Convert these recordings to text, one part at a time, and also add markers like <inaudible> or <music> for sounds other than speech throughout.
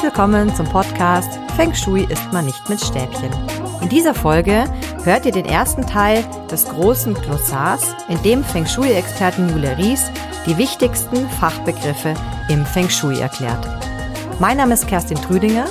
Herzlich willkommen zum Podcast Feng Shui ist man nicht mit Stäbchen. In dieser Folge hört ihr den ersten Teil des großen Glossars, in dem Feng Shui-Expertin Julia Ries die wichtigsten Fachbegriffe im Feng Shui erklärt. Mein Name ist Kerstin Trüdinger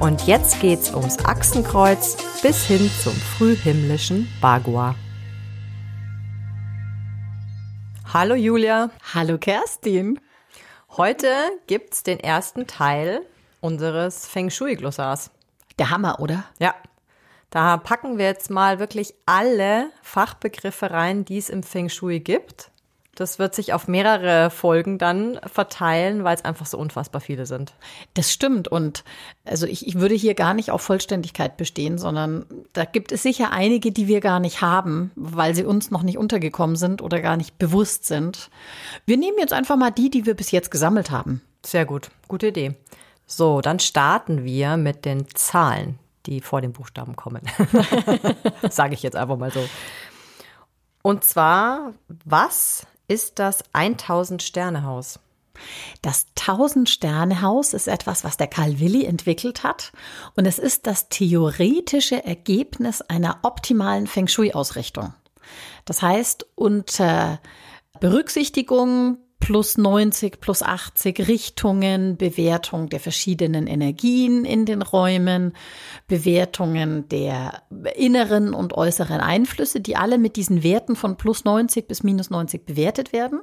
und jetzt geht's ums Achsenkreuz bis hin zum frühhimmlischen Bagua. Hallo Julia. Hallo Kerstin. Heute gibt's den ersten Teil unseres Feng Shui-Glossars. Der Hammer, oder? Ja. Da packen wir jetzt mal wirklich alle Fachbegriffe rein, die es im Feng Shui gibt. Das wird sich auf mehrere Folgen dann verteilen, weil es einfach so unfassbar viele sind. Das stimmt. Und also ich, ich würde hier gar nicht auf Vollständigkeit bestehen, sondern da gibt es sicher einige, die wir gar nicht haben, weil sie uns noch nicht untergekommen sind oder gar nicht bewusst sind. Wir nehmen jetzt einfach mal die, die wir bis jetzt gesammelt haben. Sehr gut. Gute Idee. So, dann starten wir mit den Zahlen, die vor den Buchstaben kommen. <laughs> <laughs> Sage ich jetzt einfach mal so. Und zwar, was ist das 1000 Sterne Haus? Das 1000 Sterne Haus ist etwas, was der Karl Willi entwickelt hat und es ist das theoretische Ergebnis einer optimalen Feng Shui Ausrichtung. Das heißt, unter Berücksichtigung plus 90, plus 80 Richtungen, Bewertung der verschiedenen Energien in den Räumen, Bewertungen der inneren und äußeren Einflüsse, die alle mit diesen Werten von plus 90 bis minus 90 bewertet werden,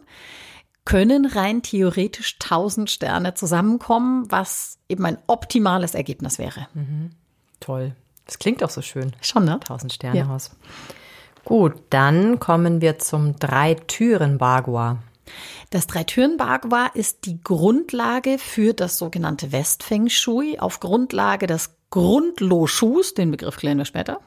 können rein theoretisch 1000 Sterne zusammenkommen, was eben ein optimales Ergebnis wäre. Mhm. Toll. Das klingt auch so schön. Schon, ne? 1000 Sterne Haus. Ja. Gut, dann kommen wir zum Drei-Türen-Bagua. Das Dreitüren-Bagua ist die Grundlage für das sogenannte Westfeng Shui. Auf Grundlage des Grundlo-Shus, den Begriff klären wir später,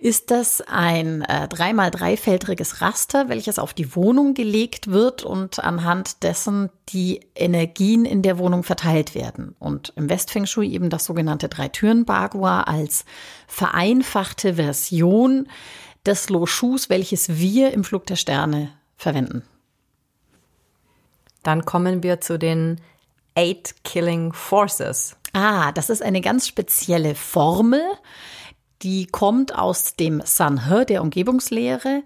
ist das ein äh, dreimal dreifeldriges Raster, welches auf die Wohnung gelegt wird und anhand dessen die Energien in der Wohnung verteilt werden. Und im Westfeng Shui eben das sogenannte Dreitüren-Bagua als vereinfachte Version des Lo-Shus, welches wir im Flug der Sterne verwenden. Dann kommen wir zu den Eight Killing Forces. Ah, das ist eine ganz spezielle Formel. Die kommt aus dem Sanhe, der Umgebungslehre,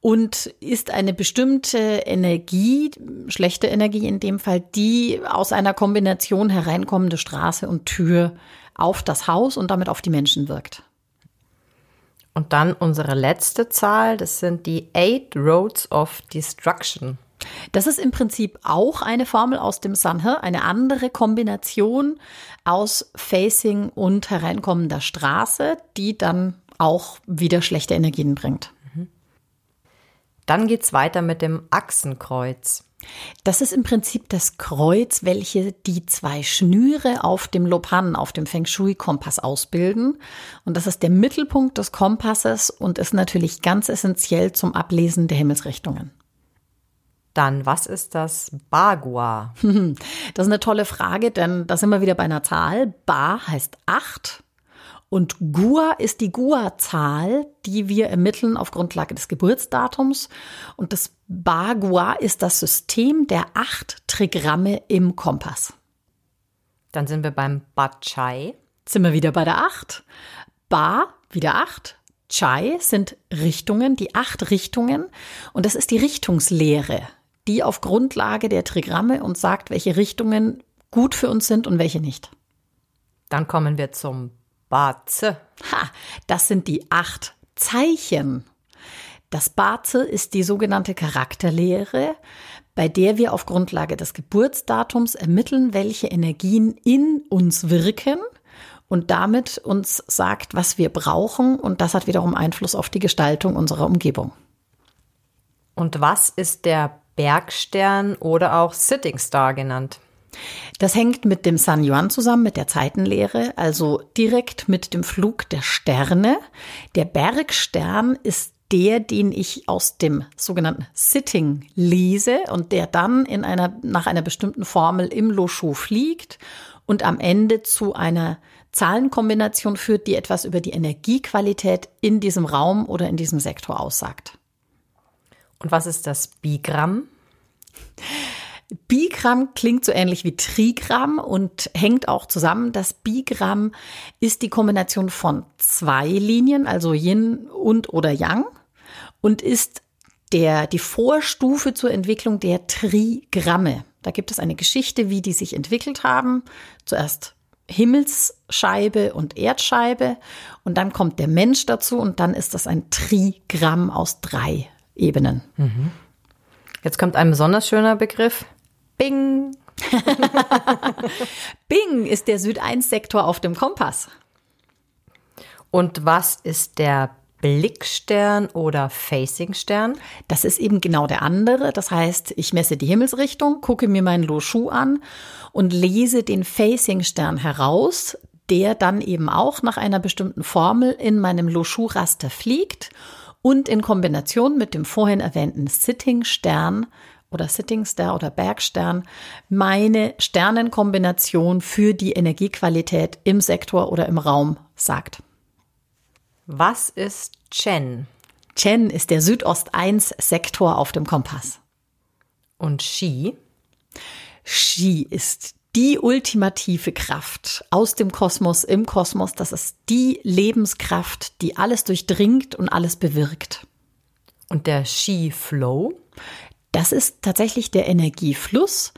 und ist eine bestimmte Energie, schlechte Energie in dem Fall, die aus einer Kombination hereinkommende Straße und Tür auf das Haus und damit auf die Menschen wirkt. Und dann unsere letzte Zahl, das sind die Eight Roads of Destruction. Das ist im Prinzip auch eine Formel aus dem Sanhe, eine andere Kombination aus Facing und hereinkommender Straße, die dann auch wieder schlechte Energien bringt. Dann geht's weiter mit dem Achsenkreuz. Das ist im Prinzip das Kreuz, welche die zwei Schnüre auf dem Lopan, auf dem Feng Shui-Kompass ausbilden. Und das ist der Mittelpunkt des Kompasses und ist natürlich ganz essentiell zum Ablesen der Himmelsrichtungen. Dann, was ist das Bagua? <laughs> Das ist eine tolle Frage, denn da sind wir wieder bei einer Zahl. Ba heißt acht und Gua ist die Gua-Zahl, die wir ermitteln auf Grundlage des Geburtsdatums. Und das Bagua ist das System der acht Trigramme im Kompass. Dann sind wir beim Bachai. Sind wir wieder bei der acht. Ba, wieder acht. Chai sind Richtungen, die acht Richtungen. Und das ist die Richtungslehre die auf Grundlage der Trigramme uns sagt, welche Richtungen gut für uns sind und welche nicht. Dann kommen wir zum Baze. Ha, das sind die acht Zeichen. Das Baze ist die sogenannte Charakterlehre, bei der wir auf Grundlage des Geburtsdatums ermitteln, welche Energien in uns wirken und damit uns sagt, was wir brauchen. Und das hat wiederum Einfluss auf die Gestaltung unserer Umgebung. Und was ist der Bergstern oder auch Sitting Star genannt. Das hängt mit dem San Yuan zusammen, mit der Zeitenlehre, also direkt mit dem Flug der Sterne. Der Bergstern ist der, den ich aus dem sogenannten Sitting lese und der dann in einer, nach einer bestimmten Formel im Losho fliegt und am Ende zu einer Zahlenkombination führt, die etwas über die Energiequalität in diesem Raum oder in diesem Sektor aussagt. Und was ist das Bigramm? Bigramm klingt so ähnlich wie Trigramm und hängt auch zusammen. Das Bigramm ist die Kombination von zwei Linien, also Yin und oder Yang und ist der, die Vorstufe zur Entwicklung der Trigramme. Da gibt es eine Geschichte, wie die sich entwickelt haben. Zuerst Himmelsscheibe und Erdscheibe und dann kommt der Mensch dazu und dann ist das ein Trigramm aus drei Ebenen. Mhm. Jetzt kommt ein besonders schöner Begriff. Bing. <laughs> Bing ist der Süd-1-Sektor auf dem Kompass. Und was ist der Blickstern oder Facing-Stern? Das ist eben genau der andere. Das heißt, ich messe die Himmelsrichtung, gucke mir meinen Lo Shu an und lese den Facing-Stern heraus, der dann eben auch nach einer bestimmten Formel in meinem Lo Shu Raster fliegt und in Kombination mit dem vorhin erwähnten Sitting-Stern oder Sitting Star oder Bergstern meine Sternenkombination für die Energiequalität im Sektor oder im Raum sagt. Was ist Chen? Chen ist der Südost-1-Sektor auf dem Kompass. Und Xi? Xi ist die ultimative Kraft aus dem Kosmos, im Kosmos. Das ist die Lebenskraft, die alles durchdringt und alles bewirkt. Und der Xi-Flow? Das ist tatsächlich der Energiefluss,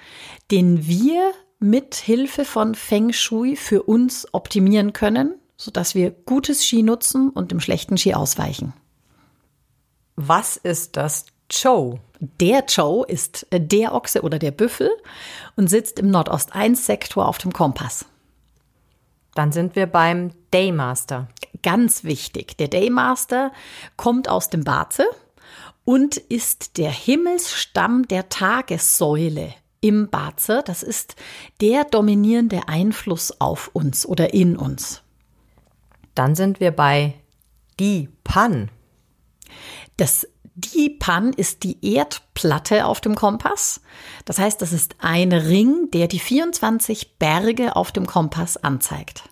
den wir mit Hilfe von Feng Shui für uns optimieren können, sodass wir gutes Ski nutzen und dem schlechten Ski ausweichen. Was ist das Chow? Der Chow ist der Ochse oder der Büffel und sitzt im Nordost-1-Sektor auf dem Kompass. Dann sind wir beim Daymaster. Ganz wichtig. Der Daymaster kommt aus dem Baze und ist der Himmelsstamm der Tagessäule im Baze. Das ist der dominierende Einfluss auf uns oder in uns. Dann sind wir bei die Pan. Das die Pan ist die Erdplatte auf dem Kompass. Das heißt, das ist ein Ring, der die 24 Berge auf dem Kompass anzeigt.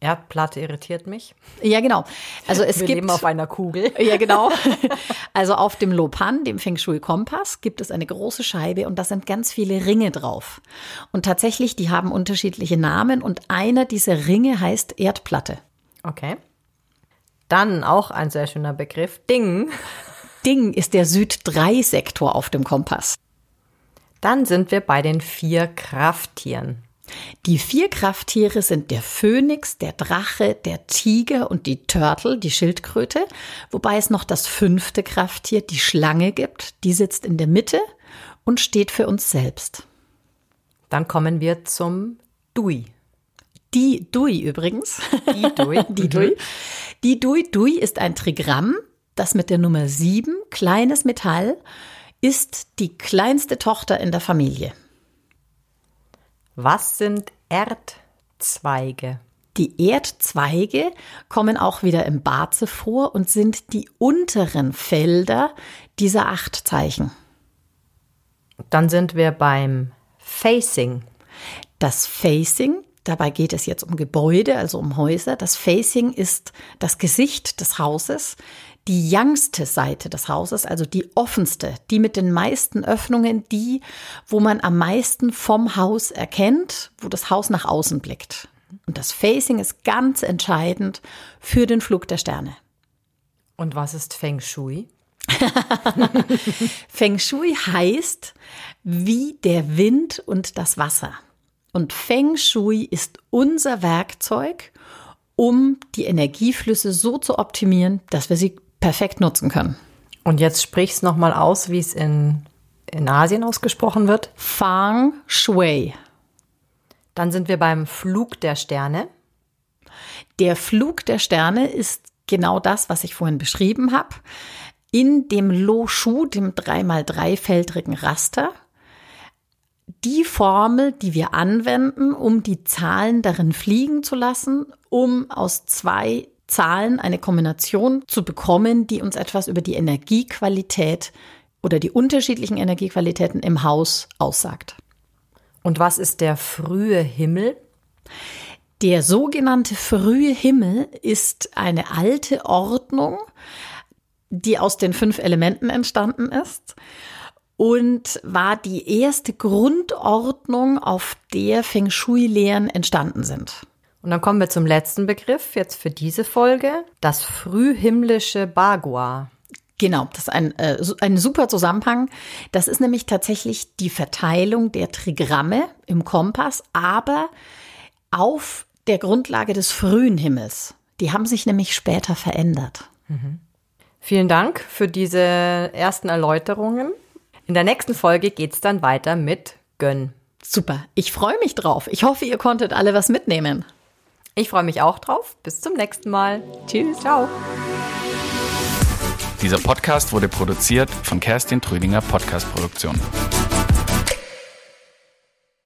Erdplatte irritiert mich. Ja, genau. Also es Wir gibt leben auf einer Kugel. <laughs> Ja, genau. <laughs> Also auf dem Lopan, dem Feng Shui Kompass, gibt es eine große Scheibe und da sind ganz viele Ringe drauf. Und tatsächlich, die haben unterschiedliche Namen und einer dieser Ringe heißt Erdplatte. Okay. Dann auch ein sehr schöner Begriff, Ding. Ding ist der Süd-3-Sektor auf dem Kompass. Dann sind wir bei den vier Krafttieren. Die vier Krafttiere sind der Phönix, der Drache, der Tiger und die Turtle, die Schildkröte, wobei es noch das fünfte Krafttier, die Schlange gibt. Die sitzt in der Mitte und steht für uns selbst. Dann kommen wir zum Dui. Die Dui übrigens. Die Dui. <laughs> die Dui. Die Dui Dui ist ein Trigramm, das mit der Nummer 7, kleines Metall, ist die kleinste Tochter in der Familie. Was sind Erdzweige? Die Erdzweige kommen auch wieder im Barze vor und sind die unteren Felder dieser acht Zeichen. Dann sind wir beim Facing. Das Facing, dabei geht es jetzt um Gebäude, also um Häuser. Das Facing ist das Gesicht des Hauses, die youngste Seite des Hauses, also die offenste, die mit den meisten Öffnungen, die, wo man am meisten vom Haus erkennt, wo das Haus nach außen blickt. Und das Facing ist ganz entscheidend für den Flug der Sterne. Und was ist Feng Shui? <laughs> Feng Shui heißt wie der Wind und das Wasser. Und Feng Shui ist unser Werkzeug, um die Energieflüsse so zu optimieren, dass wir sie perfekt nutzen können. Und jetzt sprich's nochmal aus, wie es in, in Asien ausgesprochen wird. Fang Shui. Dann sind wir beim Flug der Sterne. Der Flug der Sterne ist genau das, was ich vorhin beschrieben habe. In dem Lo Shu, dem 3x3-feldrigen Raster, die Formel, die wir anwenden, um die Zahlen darin fliegen zu lassen, um aus zwei Zahlen eine Kombination zu bekommen, die uns etwas über die Energiequalität oder die unterschiedlichen Energiequalitäten im Haus aussagt. Und was ist der frühe Himmel? Der sogenannte frühe Himmel ist eine alte Ordnung, die aus den fünf Elementen entstanden ist und war die erste Grundordnung, auf der Feng Shui-Lehren entstanden sind. Und dann kommen wir zum letzten Begriff jetzt für diese Folge, das frühhimmlische Bagua. Genau, das ist ein, äh, ein super Zusammenhang. Das ist nämlich tatsächlich die Verteilung der Trigramme im Kompass, aber auf der Grundlage des frühen Himmels. Die haben sich nämlich später verändert. Mhm. Vielen Dank für diese ersten Erläuterungen. In der nächsten Folge geht es dann weiter mit Gönn. Super, ich freue mich drauf. Ich hoffe, ihr konntet alle was mitnehmen. Ich freue mich auch drauf. Bis zum nächsten Mal. Tschüss. Ciao. Dieser Podcast wurde produziert von Kerstin Trüdinger Podcast Produktion.